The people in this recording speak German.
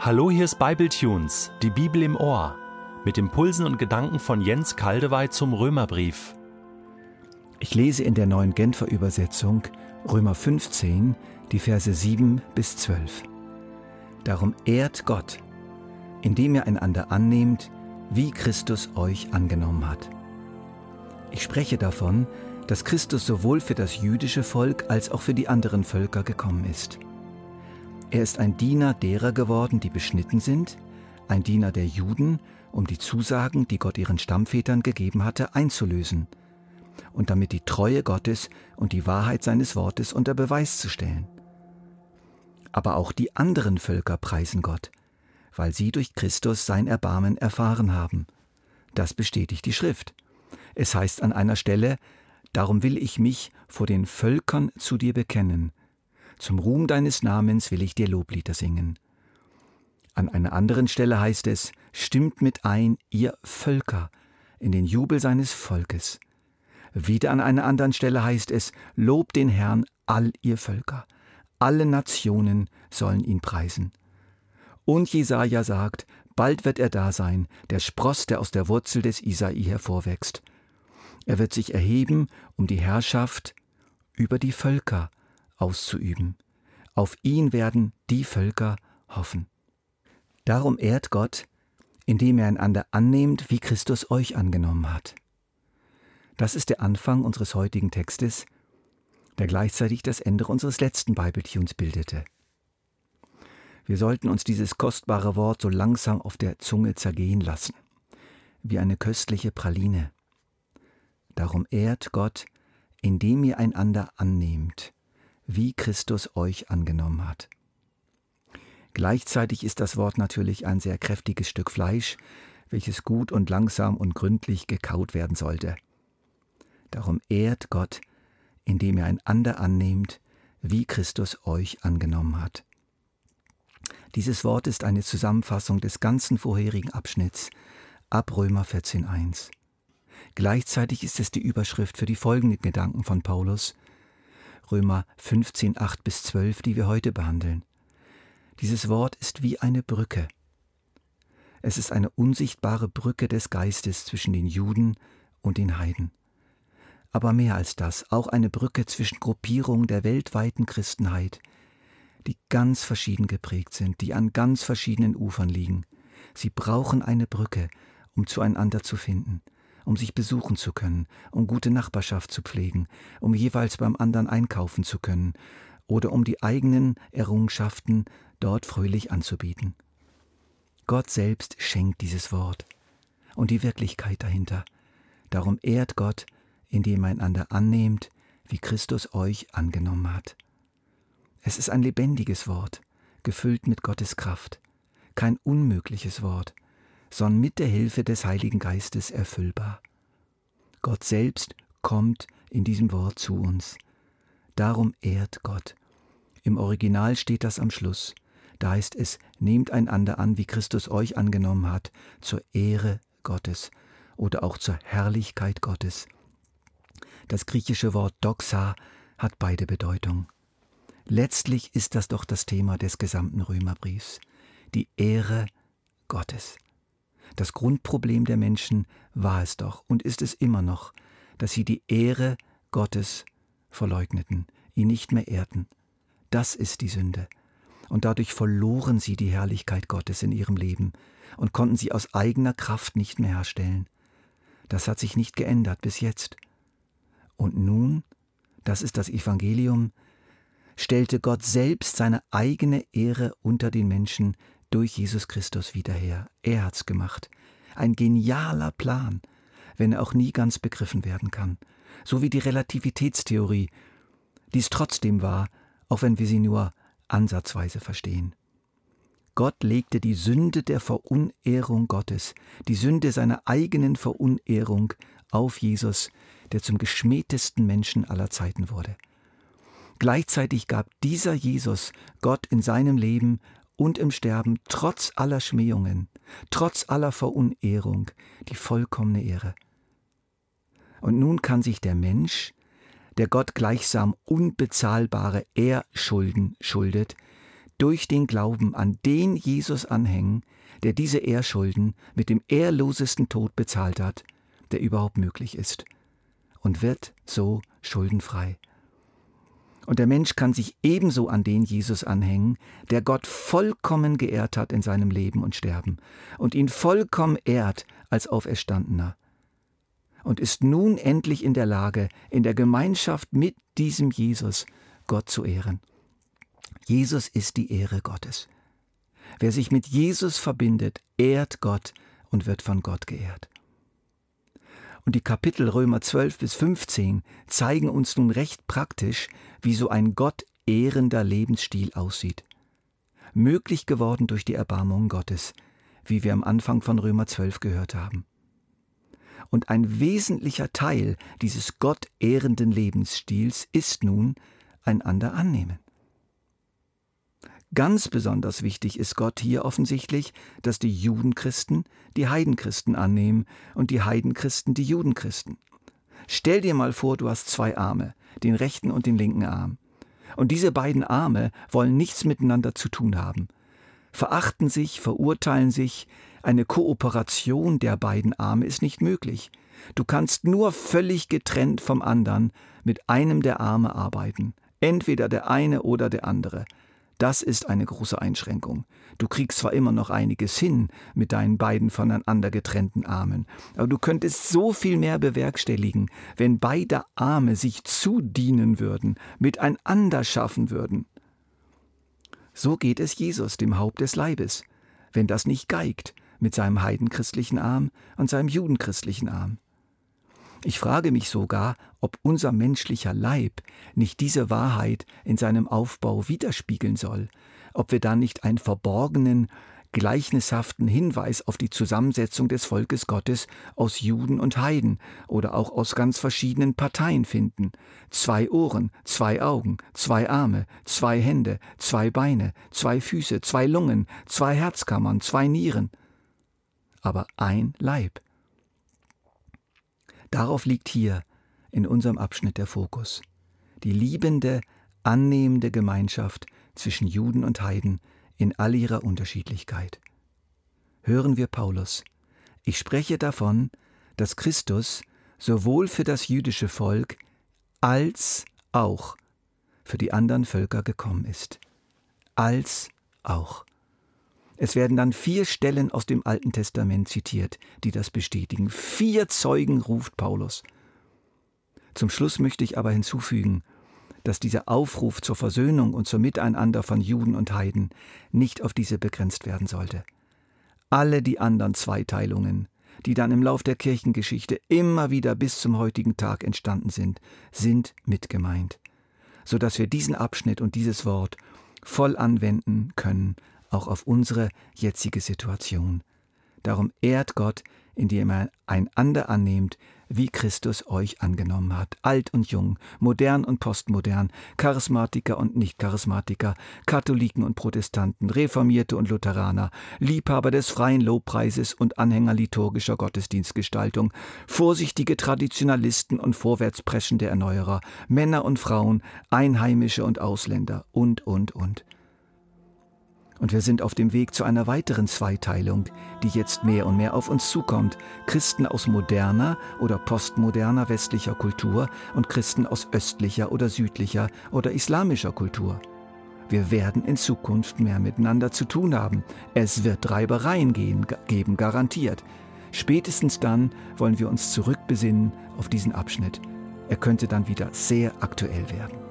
Hallo, hier ist Bibletunes, die Bibel im Ohr, mit Impulsen und Gedanken von Jens Kaldewey zum Römerbrief. Ich lese in der neuen Genfer Übersetzung Römer 15, die Verse 7 bis 12. Darum ehrt Gott, indem ihr einander annehmt, wie Christus euch angenommen hat. Ich spreche davon, dass Christus sowohl für das jüdische Volk als auch für die anderen Völker gekommen ist. Er ist ein Diener derer geworden, die beschnitten sind, ein Diener der Juden, um die Zusagen, die Gott ihren Stammvätern gegeben hatte, einzulösen und damit die Treue Gottes und die Wahrheit seines Wortes unter Beweis zu stellen. Aber auch die anderen Völker preisen Gott, weil sie durch Christus sein Erbarmen erfahren haben. Das bestätigt die Schrift. Es heißt an einer Stelle, Darum will ich mich vor den Völkern zu dir bekennen, zum Ruhm deines Namens will ich dir Loblieder singen. An einer anderen Stelle heißt es, stimmt mit ein, ihr Völker, in den Jubel seines Volkes. Wieder an einer anderen Stelle heißt es, lobt den Herrn, all ihr Völker. Alle Nationen sollen ihn preisen. Und Jesaja sagt, bald wird er da sein, der Spross, der aus der Wurzel des Isai hervorwächst. Er wird sich erheben, um die Herrschaft über die Völker auszuüben. Auf ihn werden die Völker hoffen. Darum ehrt Gott, indem er einander annehmt, wie Christus euch angenommen hat. Das ist der Anfang unseres heutigen Textes, der gleichzeitig das Ende unseres letzten Bibeltunes bildete. Wir sollten uns dieses kostbare Wort so langsam auf der Zunge zergehen lassen, wie eine köstliche Praline. Darum ehrt Gott, indem ihr einander annehmt, wie Christus euch angenommen hat. Gleichzeitig ist das Wort natürlich ein sehr kräftiges Stück Fleisch, welches gut und langsam und gründlich gekaut werden sollte. Darum ehrt Gott, indem ihr einander annehmt, wie Christus euch angenommen hat. Dieses Wort ist eine Zusammenfassung des ganzen vorherigen Abschnitts ab Römer 14.1. Gleichzeitig ist es die Überschrift für die folgenden Gedanken von Paulus, Römer 15, 8 bis 12, die wir heute behandeln. Dieses Wort ist wie eine Brücke. Es ist eine unsichtbare Brücke des Geistes zwischen den Juden und den Heiden. Aber mehr als das, auch eine Brücke zwischen Gruppierungen der weltweiten Christenheit, die ganz verschieden geprägt sind, die an ganz verschiedenen Ufern liegen. Sie brauchen eine Brücke, um zueinander zu finden um sich besuchen zu können, um gute Nachbarschaft zu pflegen, um jeweils beim anderen einkaufen zu können oder um die eigenen Errungenschaften dort fröhlich anzubieten. Gott selbst schenkt dieses Wort und die Wirklichkeit dahinter. Darum ehrt Gott, indem er einander annehmt, wie Christus euch angenommen hat. Es ist ein lebendiges Wort, gefüllt mit Gottes Kraft, kein unmögliches Wort, sondern mit der Hilfe des Heiligen Geistes erfüllbar. Gott selbst kommt in diesem Wort zu uns. Darum ehrt Gott. Im Original steht das am Schluss. Da heißt es, nehmt einander an, wie Christus euch angenommen hat, zur Ehre Gottes oder auch zur Herrlichkeit Gottes. Das griechische Wort doxa hat beide Bedeutungen. Letztlich ist das doch das Thema des gesamten Römerbriefs, die Ehre Gottes. Das Grundproblem der Menschen war es doch und ist es immer noch, dass sie die Ehre Gottes verleugneten, ihn nicht mehr ehrten. Das ist die Sünde. Und dadurch verloren sie die Herrlichkeit Gottes in ihrem Leben und konnten sie aus eigener Kraft nicht mehr herstellen. Das hat sich nicht geändert bis jetzt. Und nun, das ist das Evangelium, stellte Gott selbst seine eigene Ehre unter den Menschen durch Jesus Christus wieder her. Er hat's gemacht. Ein genialer Plan, wenn er auch nie ganz begriffen werden kann. So wie die Relativitätstheorie, die es trotzdem war, auch wenn wir sie nur ansatzweise verstehen. Gott legte die Sünde der Verunehrung Gottes, die Sünde seiner eigenen Verunehrung auf Jesus, der zum geschmähtesten Menschen aller Zeiten wurde. Gleichzeitig gab dieser Jesus Gott in seinem Leben und im Sterben trotz aller Schmähungen, trotz aller Verunehrung die vollkommene Ehre. Und nun kann sich der Mensch, der Gott gleichsam unbezahlbare Ehrschulden schuldet, durch den Glauben an den Jesus anhängen, der diese Ehrschulden mit dem ehrlosesten Tod bezahlt hat, der überhaupt möglich ist, und wird so schuldenfrei. Und der Mensch kann sich ebenso an den Jesus anhängen, der Gott vollkommen geehrt hat in seinem Leben und Sterben und ihn vollkommen ehrt als Auferstandener. Und ist nun endlich in der Lage, in der Gemeinschaft mit diesem Jesus Gott zu ehren. Jesus ist die Ehre Gottes. Wer sich mit Jesus verbindet, ehrt Gott und wird von Gott geehrt. Und die Kapitel Römer 12 bis 15 zeigen uns nun recht praktisch, wie so ein Gott ehrender Lebensstil aussieht. Möglich geworden durch die Erbarmung Gottes, wie wir am Anfang von Römer 12 gehört haben. Und ein wesentlicher Teil dieses Gott ehrenden Lebensstils ist nun einander annehmen. Ganz besonders wichtig ist Gott hier offensichtlich, dass die Judenchristen die Heidenchristen annehmen und die Heidenchristen die Judenchristen. Stell dir mal vor, du hast zwei Arme, den rechten und den linken Arm. Und diese beiden Arme wollen nichts miteinander zu tun haben. Verachten sich, verurteilen sich, eine Kooperation der beiden Arme ist nicht möglich. Du kannst nur völlig getrennt vom anderen mit einem der Arme arbeiten, entweder der eine oder der andere. Das ist eine große Einschränkung. Du kriegst zwar immer noch einiges hin mit deinen beiden voneinander getrennten Armen, aber du könntest so viel mehr bewerkstelligen, wenn beide Arme sich zudienen würden, miteinander schaffen würden. So geht es Jesus, dem Haupt des Leibes, wenn das nicht geigt mit seinem heidenchristlichen Arm und seinem judenchristlichen Arm. Ich frage mich sogar, ob unser menschlicher Leib nicht diese Wahrheit in seinem Aufbau widerspiegeln soll, ob wir da nicht einen verborgenen, gleichnishaften Hinweis auf die Zusammensetzung des Volkes Gottes aus Juden und Heiden oder auch aus ganz verschiedenen Parteien finden. Zwei Ohren, zwei Augen, zwei Arme, zwei Hände, zwei Beine, zwei Füße, zwei Lungen, zwei Herzkammern, zwei Nieren. Aber ein Leib. Darauf liegt hier in unserem Abschnitt der Fokus. Die liebende, annehmende Gemeinschaft zwischen Juden und Heiden in all ihrer Unterschiedlichkeit. Hören wir Paulus. Ich spreche davon, dass Christus sowohl für das jüdische Volk als auch für die anderen Völker gekommen ist. Als auch. Es werden dann vier Stellen aus dem Alten Testament zitiert, die das bestätigen. Vier Zeugen ruft Paulus. Zum Schluss möchte ich aber hinzufügen, dass dieser Aufruf zur Versöhnung und zum Miteinander von Juden und Heiden nicht auf diese begrenzt werden sollte. Alle die anderen Zweiteilungen, die dann im Lauf der Kirchengeschichte immer wieder bis zum heutigen Tag entstanden sind, sind mit gemeint, so dass wir diesen Abschnitt und dieses Wort voll anwenden können auch auf unsere jetzige Situation. Darum ehrt Gott, indem er einander annehmt, wie Christus euch angenommen hat, alt und jung, modern und postmodern, Charismatiker und Nicht-Charismatiker, Katholiken und Protestanten, Reformierte und Lutheraner, Liebhaber des freien Lobpreises und Anhänger liturgischer Gottesdienstgestaltung, vorsichtige Traditionalisten und vorwärtspreschende Erneuerer, Männer und Frauen, Einheimische und Ausländer und, und, und. Und wir sind auf dem Weg zu einer weiteren Zweiteilung, die jetzt mehr und mehr auf uns zukommt. Christen aus moderner oder postmoderner westlicher Kultur und Christen aus östlicher oder südlicher oder islamischer Kultur. Wir werden in Zukunft mehr miteinander zu tun haben. Es wird Reibereien gehen, geben, garantiert. Spätestens dann wollen wir uns zurückbesinnen auf diesen Abschnitt. Er könnte dann wieder sehr aktuell werden.